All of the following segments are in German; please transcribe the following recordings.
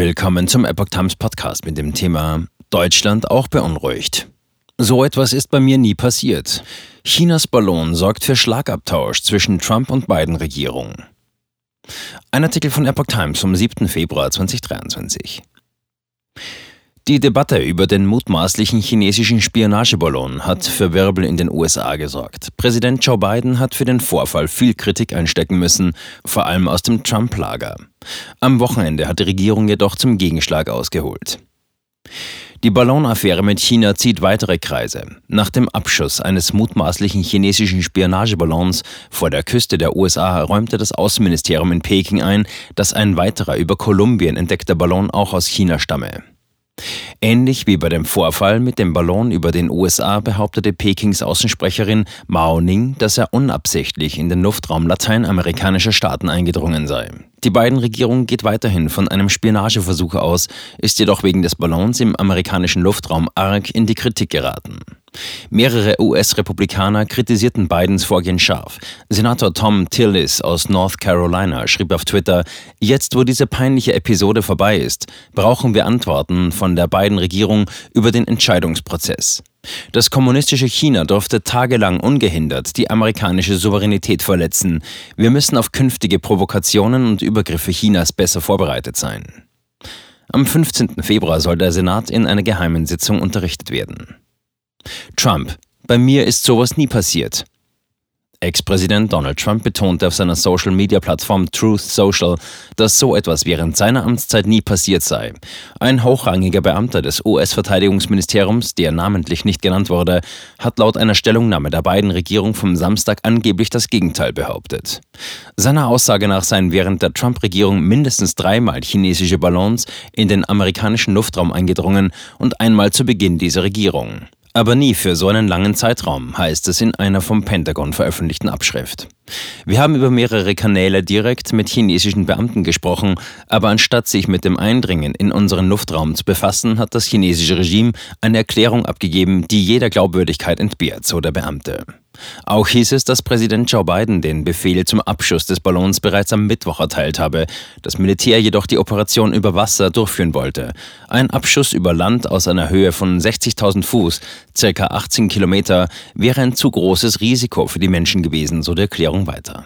Willkommen zum Epoch Times Podcast mit dem Thema Deutschland auch beunruhigt. So etwas ist bei mir nie passiert. Chinas Ballon sorgt für Schlagabtausch zwischen Trump und Biden Regierung. Ein Artikel von Epoch Times vom 7. Februar 2023. Die Debatte über den mutmaßlichen chinesischen Spionageballon hat für Wirbel in den USA gesorgt. Präsident Joe Biden hat für den Vorfall viel Kritik einstecken müssen, vor allem aus dem Trump-Lager. Am Wochenende hat die Regierung jedoch zum Gegenschlag ausgeholt. Die Ballonaffäre mit China zieht weitere Kreise. Nach dem Abschuss eines mutmaßlichen chinesischen Spionageballons vor der Küste der USA räumte das Außenministerium in Peking ein, dass ein weiterer über Kolumbien entdeckter Ballon auch aus China stamme. Ähnlich wie bei dem Vorfall mit dem Ballon über den USA behauptete Pekings Außensprecherin Mao Ning, dass er unabsichtlich in den Luftraum lateinamerikanischer Staaten eingedrungen sei. Die beiden Regierungen geht weiterhin von einem Spionageversuch aus, ist jedoch wegen des Ballons im amerikanischen Luftraum arg in die Kritik geraten. Mehrere US-Republikaner kritisierten Bidens Vorgehen scharf. Senator Tom Tillis aus North Carolina schrieb auf Twitter, jetzt wo diese peinliche Episode vorbei ist, brauchen wir Antworten von der beiden Regierung über den Entscheidungsprozess. Das kommunistische China durfte tagelang ungehindert die amerikanische Souveränität verletzen. Wir müssen auf künftige Provokationen und Übergriffe Chinas besser vorbereitet sein. Am 15. Februar soll der Senat in einer geheimen Sitzung unterrichtet werden. Trump. Bei mir ist sowas nie passiert. Ex-Präsident Donald Trump betonte auf seiner Social-Media-Plattform Truth Social, dass so etwas während seiner Amtszeit nie passiert sei. Ein hochrangiger Beamter des US-Verteidigungsministeriums, der namentlich nicht genannt wurde, hat laut einer Stellungnahme der beiden Regierung vom Samstag angeblich das Gegenteil behauptet. Seiner Aussage nach seien während der Trump-Regierung mindestens dreimal chinesische Ballons in den amerikanischen Luftraum eingedrungen und einmal zu Beginn dieser Regierung. Aber nie für so einen langen Zeitraum, heißt es in einer vom Pentagon veröffentlichten Abschrift. Wir haben über mehrere Kanäle direkt mit chinesischen Beamten gesprochen, aber anstatt sich mit dem Eindringen in unseren Luftraum zu befassen, hat das chinesische Regime eine Erklärung abgegeben, die jeder Glaubwürdigkeit entbehrt, so der Beamte. Auch hieß es, dass Präsident Joe Biden den Befehl zum Abschuss des Ballons bereits am Mittwoch erteilt habe, das Militär jedoch die Operation über Wasser durchführen wollte. Ein Abschuss über Land aus einer Höhe von 60.000 Fuß, circa 18 Kilometer, wäre ein zu großes Risiko für die Menschen gewesen, so die Erklärung weiter.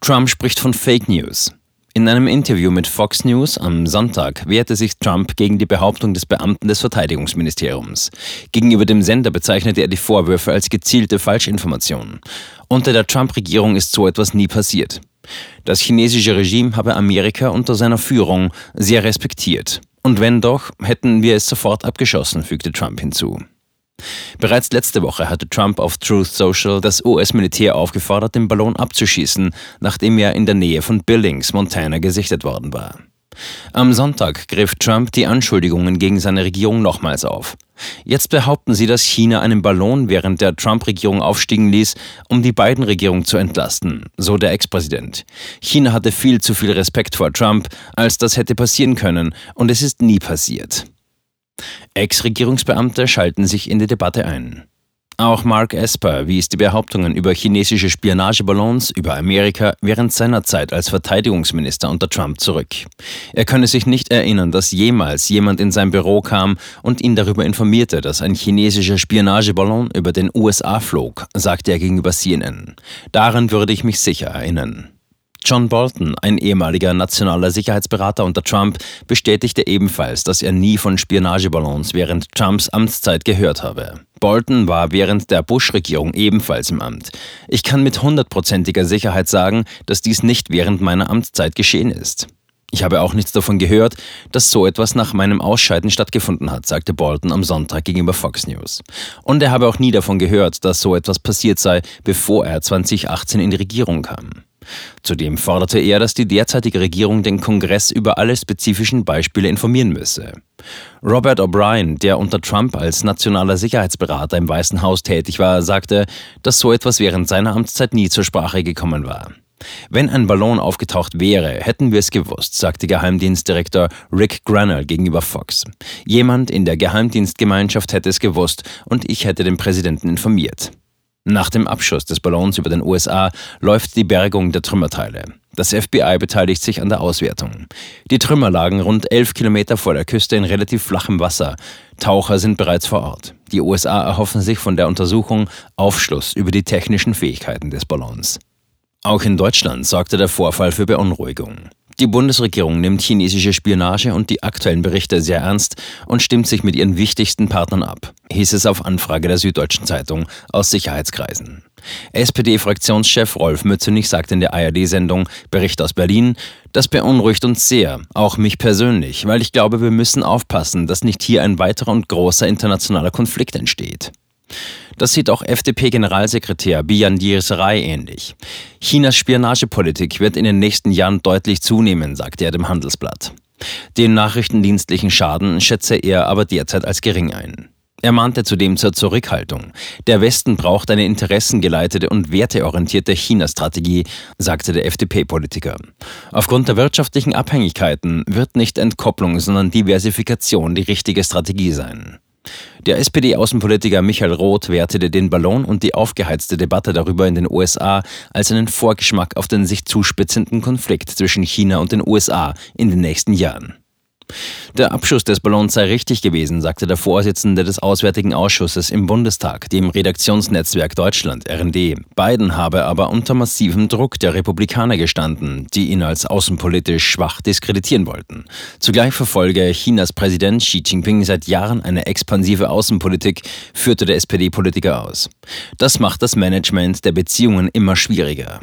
Trump spricht von Fake News. In einem Interview mit Fox News am Sonntag wehrte sich Trump gegen die Behauptung des Beamten des Verteidigungsministeriums. Gegenüber dem Sender bezeichnete er die Vorwürfe als gezielte Falschinformationen. Unter der Trump-Regierung ist so etwas nie passiert. Das chinesische Regime habe Amerika unter seiner Führung sehr respektiert. Und wenn doch, hätten wir es sofort abgeschossen, fügte Trump hinzu. Bereits letzte Woche hatte Trump auf Truth Social das US-Militär aufgefordert, den Ballon abzuschießen, nachdem er in der Nähe von Billings, Montana, gesichtet worden war. Am Sonntag griff Trump die Anschuldigungen gegen seine Regierung nochmals auf. Jetzt behaupten sie, dass China einen Ballon während der Trump-Regierung aufstiegen ließ, um die beiden Regierungen zu entlasten, so der Ex-Präsident. China hatte viel zu viel Respekt vor Trump, als das hätte passieren können, und es ist nie passiert. Ex-Regierungsbeamte schalten sich in die Debatte ein. Auch Mark Esper wies die Behauptungen über chinesische Spionageballons über Amerika während seiner Zeit als Verteidigungsminister unter Trump zurück. Er könne sich nicht erinnern, dass jemals jemand in sein Büro kam und ihn darüber informierte, dass ein chinesischer Spionageballon über den USA flog, sagte er gegenüber CNN. Daran würde ich mich sicher erinnern. John Bolton, ein ehemaliger nationaler Sicherheitsberater unter Trump, bestätigte ebenfalls, dass er nie von Spionageballons während Trumps Amtszeit gehört habe. Bolton war während der Bush-Regierung ebenfalls im Amt. Ich kann mit hundertprozentiger Sicherheit sagen, dass dies nicht während meiner Amtszeit geschehen ist. Ich habe auch nichts davon gehört, dass so etwas nach meinem Ausscheiden stattgefunden hat, sagte Bolton am Sonntag gegenüber Fox News. Und er habe auch nie davon gehört, dass so etwas passiert sei, bevor er 2018 in die Regierung kam. Zudem forderte er, dass die derzeitige Regierung den Kongress über alle spezifischen Beispiele informieren müsse. Robert O'Brien, der unter Trump als nationaler Sicherheitsberater im Weißen Haus tätig war, sagte, dass so etwas während seiner Amtszeit nie zur Sprache gekommen war. Wenn ein Ballon aufgetaucht wäre, hätten wir es gewusst, sagte Geheimdienstdirektor Rick Granell gegenüber Fox. Jemand in der Geheimdienstgemeinschaft hätte es gewusst und ich hätte den Präsidenten informiert. Nach dem Abschuss des Ballons über den USA läuft die Bergung der Trümmerteile. Das FBI beteiligt sich an der Auswertung. Die Trümmer lagen rund elf Kilometer vor der Küste in relativ flachem Wasser. Taucher sind bereits vor Ort. Die USA erhoffen sich von der Untersuchung Aufschluss über die technischen Fähigkeiten des Ballons. Auch in Deutschland sorgte der Vorfall für Beunruhigung. Die Bundesregierung nimmt chinesische Spionage und die aktuellen Berichte sehr ernst und stimmt sich mit ihren wichtigsten Partnern ab, hieß es auf Anfrage der Süddeutschen Zeitung aus Sicherheitskreisen. SPD-Fraktionschef Rolf Mützenich sagt in der ARD-Sendung Bericht aus Berlin, das beunruhigt uns sehr, auch mich persönlich, weil ich glaube, wir müssen aufpassen, dass nicht hier ein weiterer und großer internationaler Konflikt entsteht. Das sieht auch FDP-Generalsekretär Bian Diersserei ähnlich. Chinas Spionagepolitik wird in den nächsten Jahren deutlich zunehmen, sagte er dem Handelsblatt. Den nachrichtendienstlichen Schaden schätze er aber derzeit als gering ein. Er mahnte zudem zur Zurückhaltung. Der Westen braucht eine interessengeleitete und werteorientierte China-Strategie, sagte der FDP-Politiker. Aufgrund der wirtschaftlichen Abhängigkeiten wird nicht Entkopplung, sondern Diversifikation die richtige Strategie sein. Der SPD-Außenpolitiker Michael Roth wertete den Ballon und die aufgeheizte Debatte darüber in den USA als einen Vorgeschmack auf den sich zuspitzenden Konflikt zwischen China und den USA in den nächsten Jahren. Der Abschuss des Ballons sei richtig gewesen, sagte der Vorsitzende des Auswärtigen Ausschusses im Bundestag, dem Redaktionsnetzwerk Deutschland, RND. Biden habe aber unter massivem Druck der Republikaner gestanden, die ihn als außenpolitisch schwach diskreditieren wollten. Zugleich verfolge Chinas Präsident Xi Jinping seit Jahren eine expansive Außenpolitik, führte der SPD-Politiker aus. Das macht das Management der Beziehungen immer schwieriger.